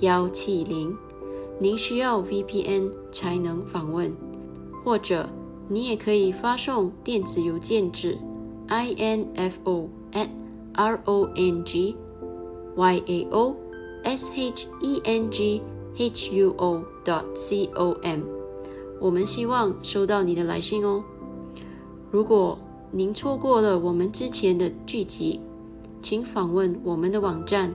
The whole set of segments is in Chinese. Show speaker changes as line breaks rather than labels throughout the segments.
幺七零。您需要 VPN 才能访问，或者你也可以发送电子邮件至 info at r o n g y a o s h e n g h u o dot c o m，我们希望收到你的来信哦。如果您错过了我们之前的剧集，请访问我们的网站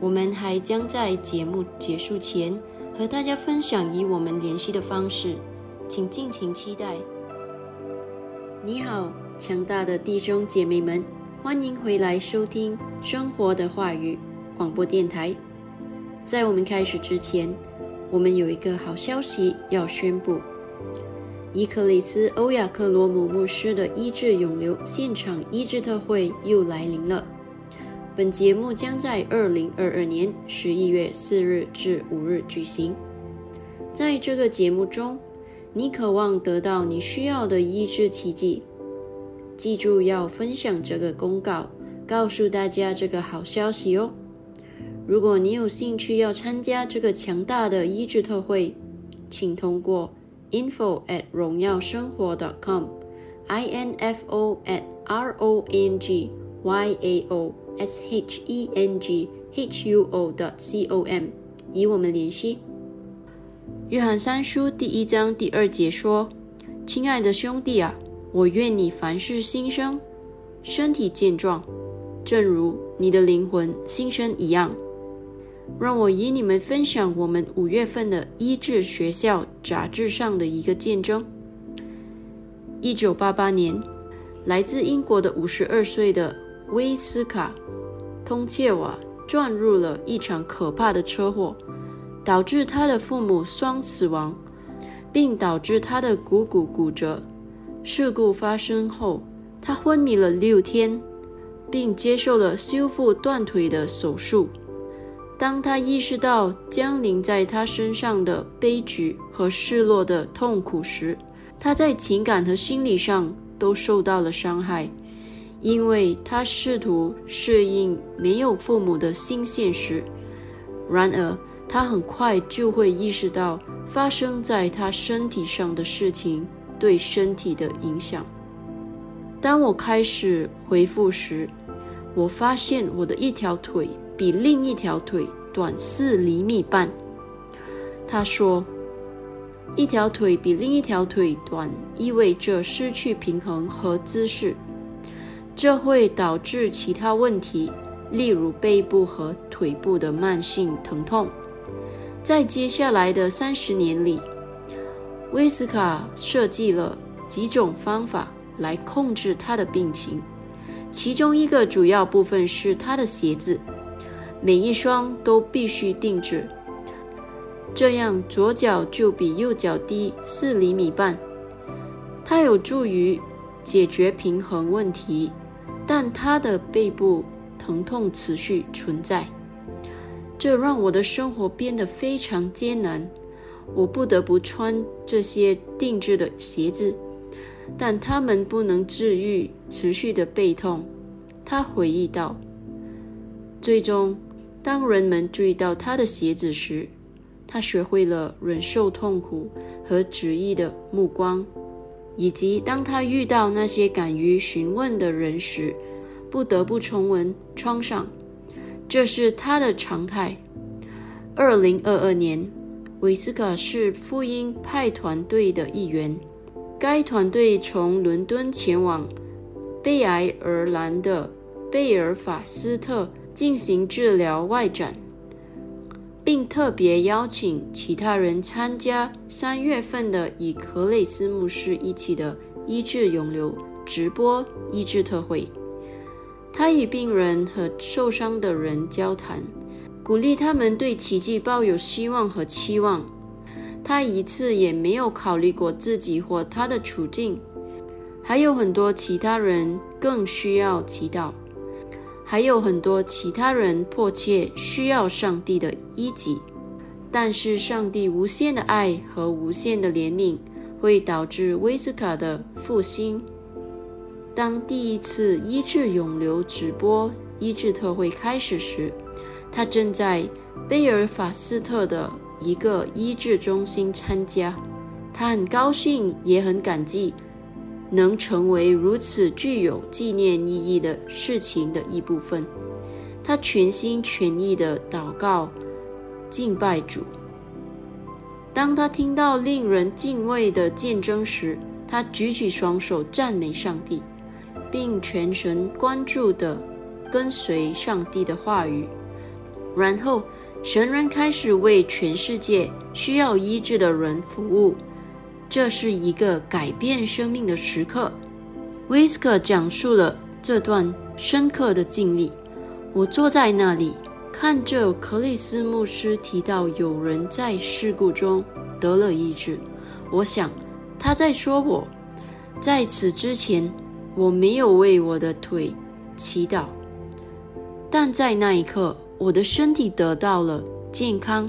我们还将在节目结束前和大家分享与我们联系的方式，请尽情期待。你好。强大的弟兄姐妹们，欢迎回来收听《生活的话语》广播电台。在我们开始之前，我们有一个好消息要宣布：伊克里斯·欧亚克罗姆牧师的医治永留现场医治特会又来临了。本节目将在二零二二年十一月四日至五日举行。在这个节目中，你渴望得到你需要的医治奇迹，记住要分享这个公告，告诉大家这个好消息哦。如果你有兴趣要参加这个强大的医治特会，请通过 info at 荣耀生活 dot .com，i n f o at r o n g y a o s h e n g h u o dot c o m，与我们联系。约翰三书第一章第二节说：“亲爱的兄弟啊，我愿你凡事兴生，身体健壮，正如你的灵魂新生一样。”让我与你们分享我们五月份的医治学校杂志上的一个见证。一九八八年，来自英国的五十二岁的威斯卡·通切瓦撞入了一场可怕的车祸。导致他的父母双死亡，并导致他的股骨骨折。事故发生后，他昏迷了六天，并接受了修复断腿的手术。当他意识到降临在他身上的悲剧和失落的痛苦时，他在情感和心理上都受到了伤害，因为他试图适应没有父母的新现实。然而，他很快就会意识到发生在他身体上的事情对身体的影响。当我开始回复时，我发现我的一条腿比另一条腿短四厘米半。他说：“一条腿比另一条腿短，意味着失去平衡和姿势，这会导致其他问题，例如背部和腿部的慢性疼痛。”在接下来的三十年里，威斯卡设计了几种方法来控制他的病情。其中一个主要部分是他的鞋子，每一双都必须定制，这样左脚就比右脚低四厘米半。它有助于解决平衡问题，但他的背部疼痛持续存在。这让我的生活变得非常艰难，我不得不穿这些定制的鞋子，但它们不能治愈持续的背痛。他回忆道：“最终，当人们注意到他的鞋子时，他学会了忍受痛苦和质疑的目光，以及当他遇到那些敢于询问的人时，不得不重温创伤。”这是他的常态。二零二二年，韦斯卡是福音派团队的一员。该团队从伦敦前往北爱尔兰的贝尔法斯特进行治疗外展，并特别邀请其他人参加三月份的与格雷斯牧师一起的医治永留直播医治特会。他与病人和受伤的人交谈，鼓励他们对奇迹抱有希望和期望。他一次也没有考虑过自己或他的处境。还有很多其他人更需要祈祷，还有很多其他人迫切需要上帝的医治。但是，上帝无限的爱和无限的怜悯会导致威斯卡的复兴。当第一次医治永流直播医治特会开始时，他正在贝尔法斯特的一个医治中心参加。他很高兴，也很感激能成为如此具有纪念意义的事情的一部分。他全心全意的祷告、敬拜主。当他听到令人敬畏的见证时，他举起双手赞美上帝。并全神贯注地跟随上帝的话语，然后神人开始为全世界需要医治的人服务。这是一个改变生命的时刻。威斯克讲述了这段深刻的经历。我坐在那里，看着克里斯牧师提到有人在事故中得了医治。我想他在说我。在此之前。我没有为我的腿祈祷，但在那一刻，我的身体得到了健康。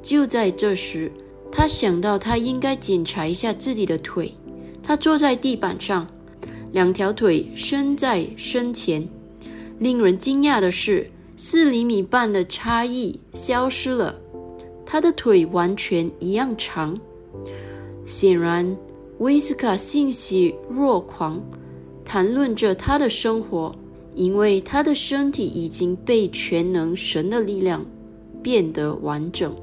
就在这时，他想到他应该检查一下自己的腿。他坐在地板上，两条腿伸在身前。令人惊讶的是，四厘米半的差异消失了，他的腿完全一样长。显然，威斯卡欣喜若狂，谈论着他的生活，因为他的身体已经被全能神的力量变得完整。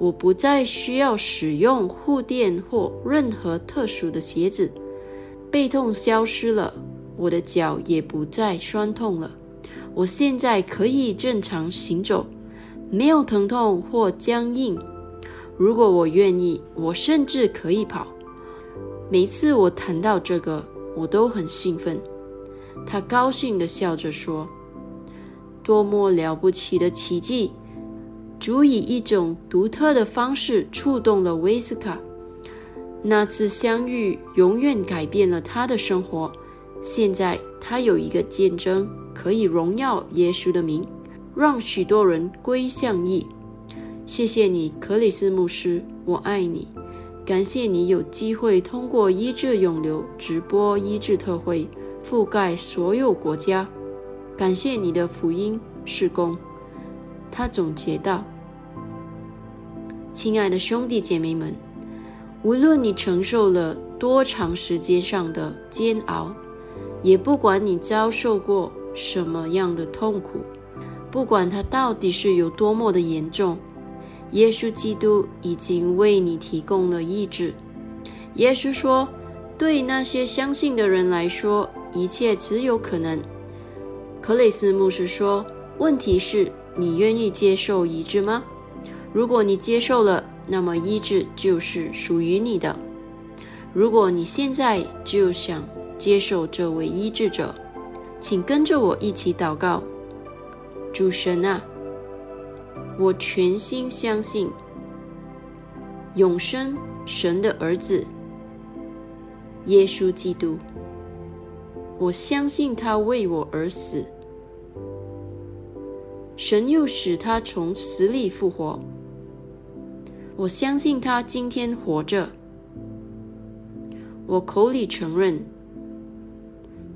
我不再需要使用护垫或任何特殊的鞋子，背痛消失了，我的脚也不再酸痛了。我现在可以正常行走，没有疼痛或僵硬。如果我愿意，我甚至可以跑。每次我谈到这个，我都很兴奋。他高兴地笑着说：“多么了不起的奇迹！”主以一种独特的方式触动了威斯卡。那次相遇永远改变了他的生活。现在他有一个见证，可以荣耀耶稣的名，让许多人归向义。谢谢你，克里斯牧师，我爱你。感谢你有机会通过医治永流直播医治特会，覆盖所有国家。感谢你的福音施工。他总结道：“亲爱的兄弟姐妹们，无论你承受了多长时间上的煎熬，也不管你遭受过什么样的痛苦，不管它到底是有多么的严重，耶稣基督已经为你提供了意志。耶稣说：‘对那些相信的人来说，一切只有可能。’克雷斯牧师说：‘问题是。’你愿意接受医治吗？如果你接受了，那么医治就是属于你的。如果你现在就想接受这位医治者，请跟着我一起祷告。主神啊，我全心相信永生神的儿子耶稣基督，我相信他为我而死。神又使他从死里复活，我相信他今天活着。我口里承认，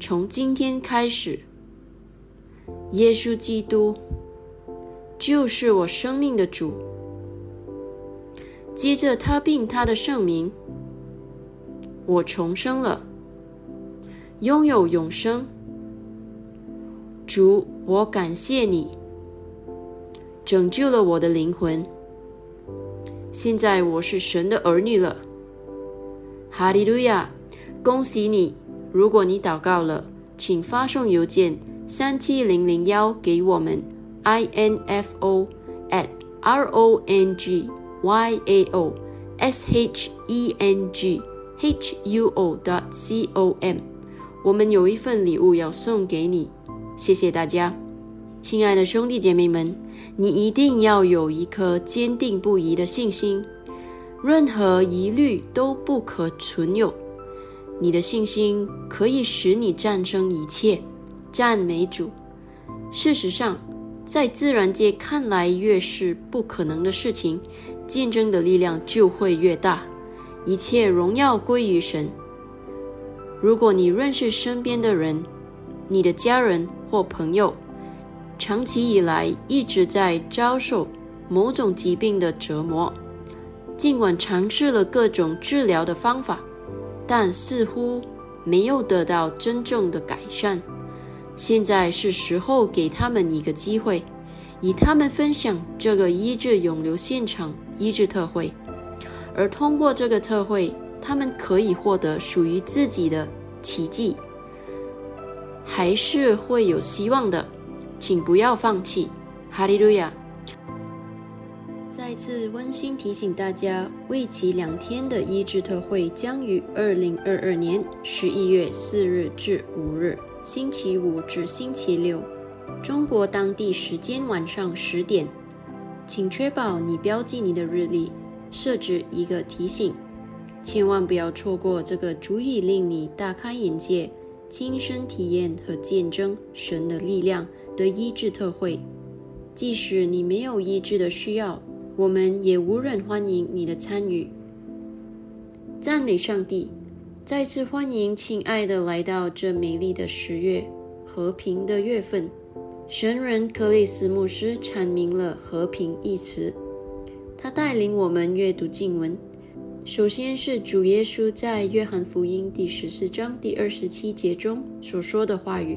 从今天开始，耶稣基督就是我生命的主。接着他并他的圣名，我重生了，拥有永生。主，我感谢你。拯救了我的灵魂。现在我是神的儿女了。哈利路亚！恭喜你！如果你祷告了，请发送邮件三七零零幺给我们，i n f o at r o n g y a o s h e n g h u o dot c o m。我们有一份礼物要送给你。谢谢大家。亲爱的兄弟姐妹们，你一定要有一颗坚定不移的信心，任何疑虑都不可存有。你的信心可以使你战胜一切。赞美主！事实上，在自然界看来越是不可能的事情，见证的力量就会越大。一切荣耀归于神。如果你认识身边的人，你的家人或朋友，长期以来一直在遭受某种疾病的折磨，尽管尝试了各种治疗的方法，但似乎没有得到真正的改善。现在是时候给他们一个机会，与他们分享这个医治永留现场医治特会，而通过这个特会，他们可以获得属于自己的奇迹，还是会有希望的。请不要放弃，哈利路亚！再次温馨提醒大家，为期两天的医治特会将于二零二二年十一月四日至五日（星期五至星期六）中国当地时间晚上十点。请确保你标记你的日历，设置一个提醒，千万不要错过这个足以令你大开眼界、亲身体验和见证神的力量。的医治特会，即使你没有医治的需要，我们也无人欢迎你的参与。赞美上帝，再次欢迎亲爱的来到这美丽的十月，和平的月份。神人克里斯牧师阐明了“和平”一词，他带领我们阅读经文。首先是主耶稣在约翰福音第十四章第二十七节中所说的话语：“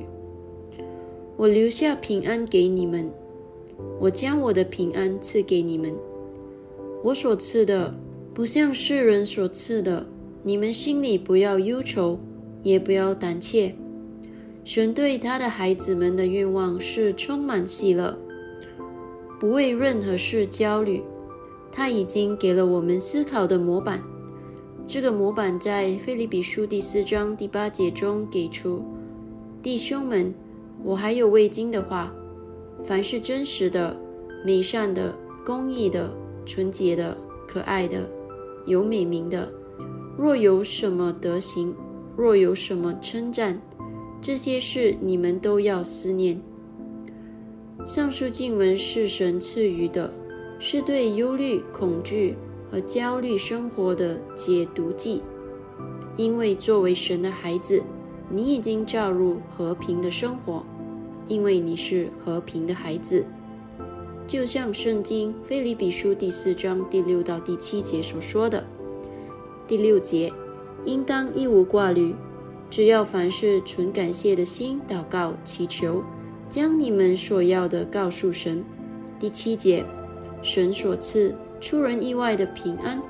我留下平安给你们，我将我的平安赐给你们。我所赐的，不像世人所赐的。你们心里不要忧愁，也不要胆怯。”神对他的孩子们的愿望是充满喜乐，不为任何事焦虑。他已经给了我们思考的模板。这个模板在《腓利比书》第四章第八节中给出：“弟兄们，我还有未经的话：凡是真实的、美善的、公义的、纯洁的、可爱的、有美名的，若有什么德行，若有什么称赞。”这些事你们都要思念。上述经文是神赐予的，是对忧虑、恐惧和焦虑生活的解毒剂。因为作为神的孩子，你已经照入和平的生活，因为你是和平的孩子。就像圣经腓立比书第四章第六到第七节所说的：“第六节，应当一无挂虑。”只要凡事存感谢的心祷告祈求，将你们所要的告诉神。第七节，神所赐出人意外的平安，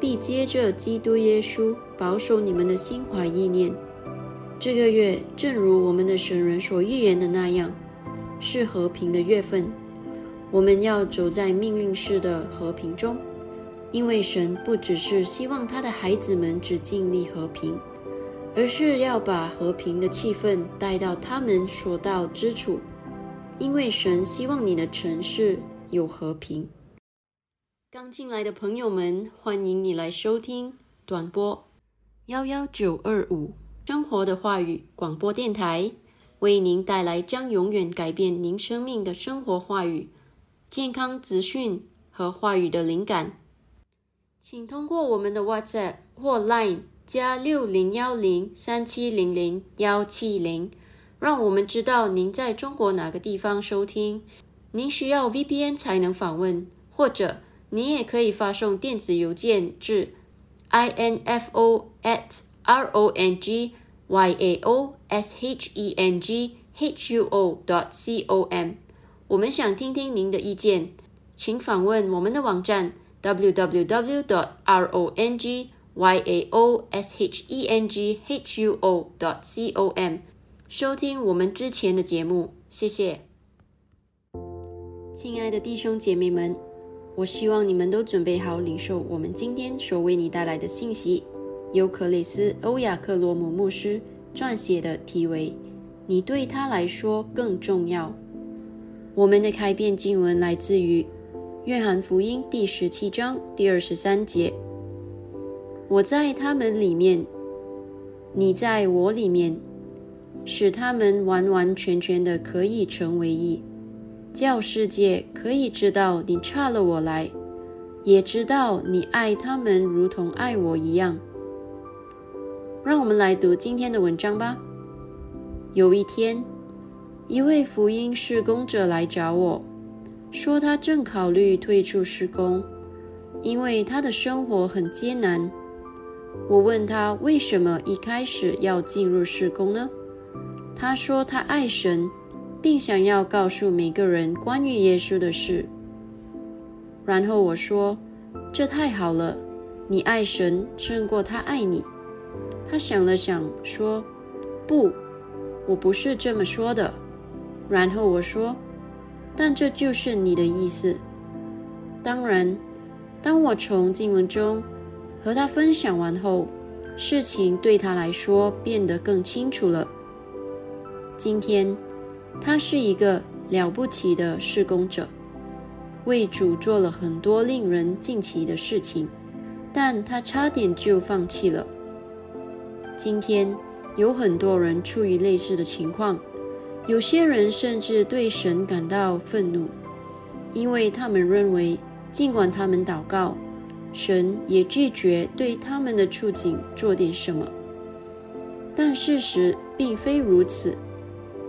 必接着基督耶稣保守你们的心怀意念。这个月正如我们的神人所预言的那样，是和平的月份。我们要走在命令式的和平中，因为神不只是希望他的孩子们只尽力和平。而是要把和平的气氛带到他们所到之处，因为神希望你的城市有和平。刚进来的朋友们，欢迎你来收听短波幺幺九二五生活的话语广播电台，为您带来将永远改变您生命的生活话语、健康资讯和话语的灵感。请通过我们的 WhatsApp 或 Line。加六零幺零三七零零幺七零，让我们知道您在中国哪个地方收听。您需要 VPN 才能访问，或者您也可以发送电子邮件至 info at rongyao.shenghuo dot com。我们想听听您的意见，请访问我们的网站 www dot rong。y a o s h e n g h u o dot c o m，收听我们之前的节目，谢谢。亲爱的弟兄姐妹们，我希望你们都准备好领受我们今天所为你带来的信息，由克雷斯·欧亚克罗姆牧师撰写的，题为“你对他来说更重要”。我们的开篇经文来自于约翰福音第十七章第二十三节。我在他们里面，你在我里面，使他们完完全全的可以成为一，叫世界可以知道你差了我来，也知道你爱他们如同爱我一样。让我们来读今天的文章吧。有一天，一位福音施工者来找我，说他正考虑退出施工，因为他的生活很艰难。我问他为什么一开始要进入施工呢？他说他爱神，并想要告诉每个人关于耶稣的事。然后我说：“这太好了，你爱神胜过他爱你。”他想了想说：“不，我不是这么说的。”然后我说：“但这就是你的意思。”当然，当我从经文中。和他分享完后，事情对他来说变得更清楚了。今天，他是一个了不起的施工者，为主做了很多令人惊奇的事情，但他差点就放弃了。今天，有很多人处于类似的情况，有些人甚至对神感到愤怒，因为他们认为尽管他们祷告，神也拒绝对他们的处境做点什么。但事实并非如此，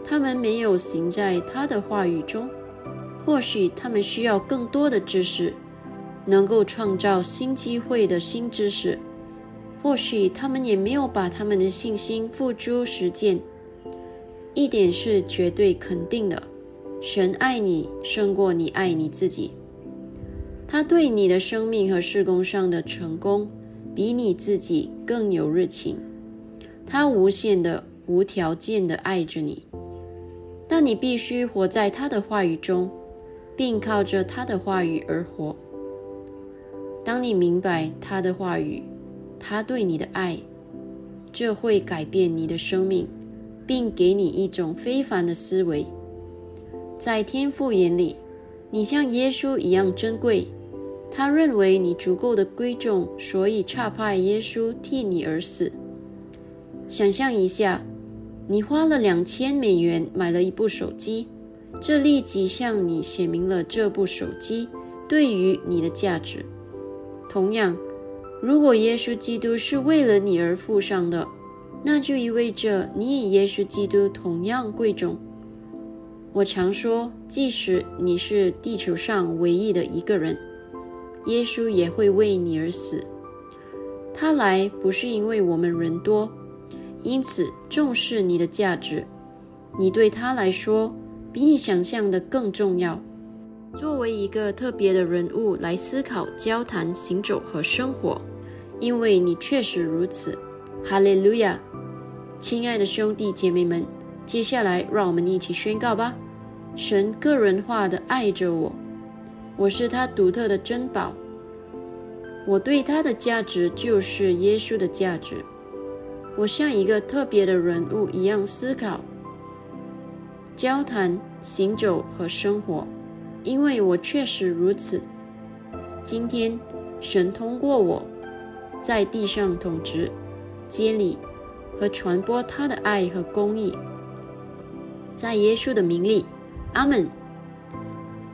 他们没有行在他的话语中。或许他们需要更多的知识，能够创造新机会的新知识。或许他们也没有把他们的信心付诸实践。一点是绝对肯定的：神爱你胜过你爱你自己。他对你的生命和事工上的成功，比你自己更有热情。他无限的、无条件的爱着你，但你必须活在他的话语中，并靠着他的话语而活。当你明白他的话语，他对你的爱，这会改变你的生命，并给你一种非凡的思维。在天父眼里，你像耶稣一样珍贵。他认为你足够的贵重，所以差派耶稣替你而死。想象一下，你花了两千美元买了一部手机，这立即向你写明了这部手机对于你的价值。同样，如果耶稣基督是为了你而付上的，那就意味着你与耶稣基督同样贵重。我常说，即使你是地球上唯一的一个人。耶稣也会为你而死。他来不是因为我们人多，因此重视你的价值。你对他来说比你想象的更重要。作为一个特别的人物来思考、交谈、行走和生活，因为你确实如此。哈利路亚！亲爱的兄弟姐妹们，接下来让我们一起宣告吧。神个人化的爱着我。我是他独特的珍宝，我对他的价值就是耶稣的价值。我像一个特别的人物一样思考、交谈、行走和生活，因为我确实如此。今天，神通过我在地上统治、接理和传播他的爱和公义，在耶稣的名里，阿门。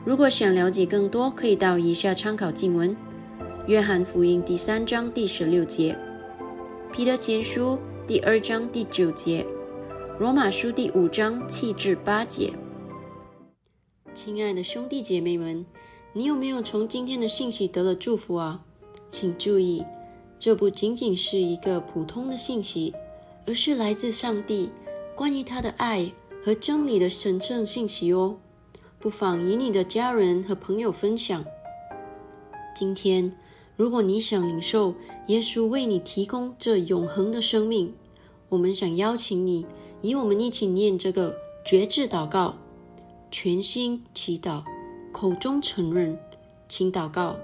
如果想了解更多，可以到以下参考经文：约翰福音第三章第十六节，彼得前书第二章第九节，罗马书第五章七至八节。亲爱的兄弟姐妹们，你有没有从今天的信息得了祝福啊？请注意，这不仅仅是一个普通的信息，而是来自上帝关于他的爱和真理的神圣信息哦。不妨与你的家人和朋友分享。今天，如果你想领受耶稣为你提供这永恒的生命，我们想邀请你与我们一起念这个绝志祷告，全心祈祷，口中承认，请祷告：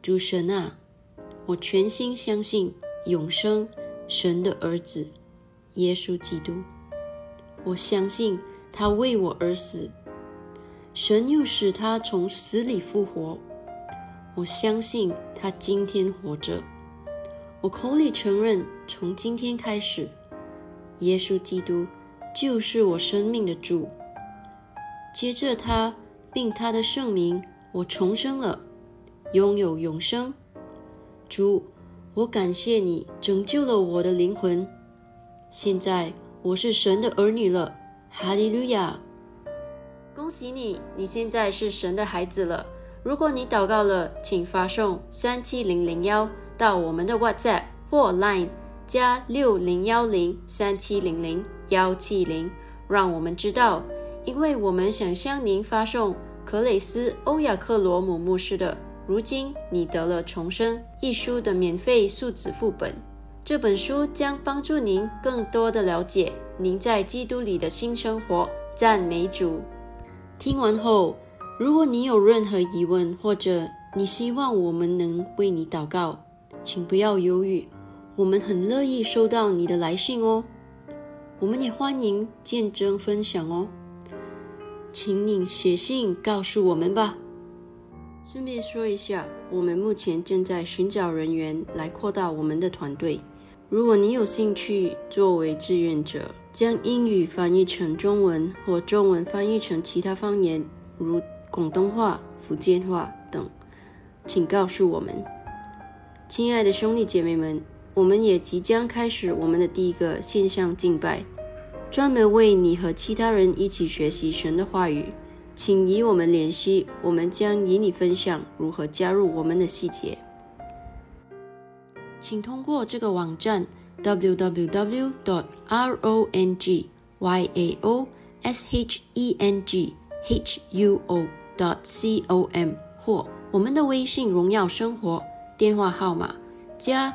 主神啊，我全心相信永生神的儿子耶稣基督，我相信他为我而死。神又使他从死里复活，我相信他今天活着。我口里承认，从今天开始，耶稣基督就是我生命的主。接着他并他的圣名，我重生了，拥有永生。主，我感谢你拯救了我的灵魂。现在我是神的儿女了，哈利路亚。恭喜你，你现在是神的孩子了。如果你祷告了，请发送三七零零幺到我们的 WhatsApp 或 Line 加六零幺零三七零零幺七零，让我们知道，因为我们想向您发送克雷斯欧亚克罗姆牧师的《如今你得了重生》一书的免费数字副本。这本书将帮助您更多的了解您在基督里的新生活。赞美主。听完后，如果你有任何疑问，或者你希望我们能为你祷告，请不要犹豫，我们很乐意收到你的来信哦。我们也欢迎见证分享哦，请你写信告诉我们吧。顺便说一下，我们目前正在寻找人员来扩大我们的团队。如果你有兴趣作为志愿者，将英语翻译成中文或中文翻译成其他方言，如广东话、福建话等，请告诉我们。亲爱的兄弟姐妹们，我们也即将开始我们的第一个线上敬拜，专门为你和其他人一起学习神的话语。请与我们联系，我们将与你分享如何加入我们的细节。请通过这个网站 www.dot.rongyao.shenghuo.dot.com 或我们的微信“荣耀生活”电话号码加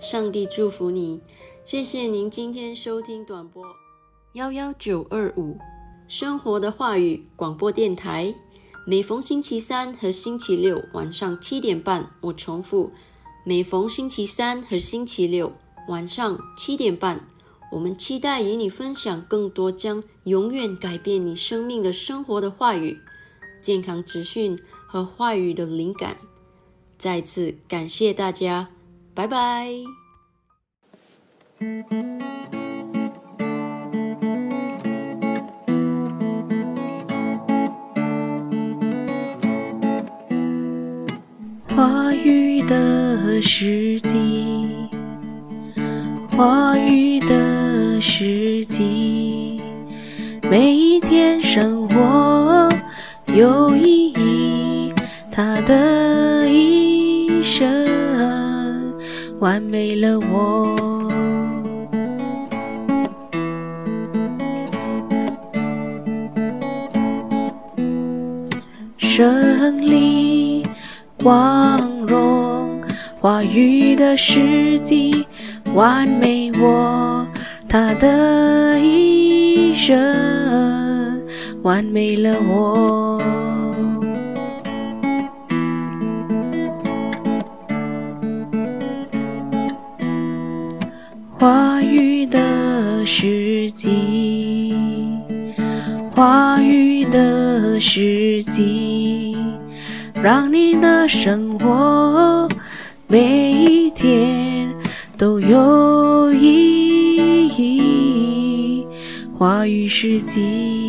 上帝祝福你，谢谢您今天收听短波幺幺九二五。生活的话语广播电台，每逢星期三和星期六晚上七点半，我重复，每逢星期三和星期六晚上七点半，我们期待与你分享更多将永远改变你生命的生活的话语、健康资讯和话语的灵感。再次感谢大家，拜拜。
话语的时机，话语的时机，每一天生活有意义，他的完美了我。胜利。光荣话语的时机，完美我他的一生，完美了我。花语的时机，花语的时机。让你的生活每一天都有意义。话语世纪。